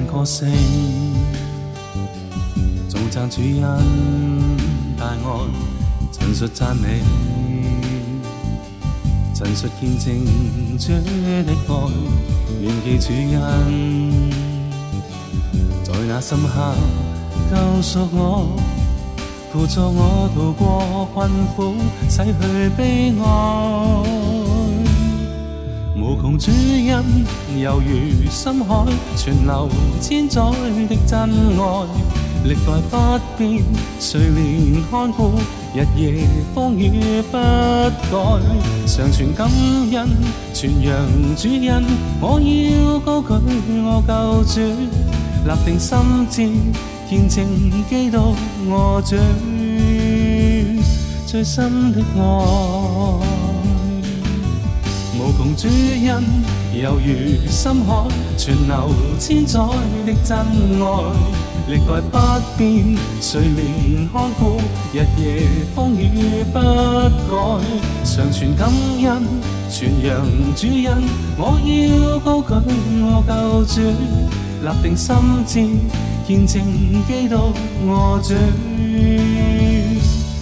歌声，颂赞主恩大爱，陈述赞美，陈述见证主的爱，铭记主恩，在那深刻救赎我，扶助我渡过困苦，洗去悲哀。主恩，犹如深海，存留千载的真爱，历代不变，谁怜看顾，日夜风雨不改，常存感恩，传扬主恩，我要高举我救主，立定心志，见证基督我主最深的爱。主恩，犹如深海，存留千载的真爱，历代不变，谁怜看顾，日夜风雨不改，常存感恩，传扬主恩，我要高举我救主，立定心志，见证基督我主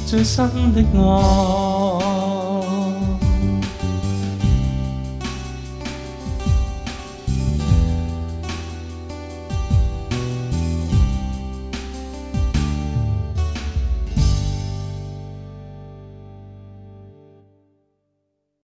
最深的爱。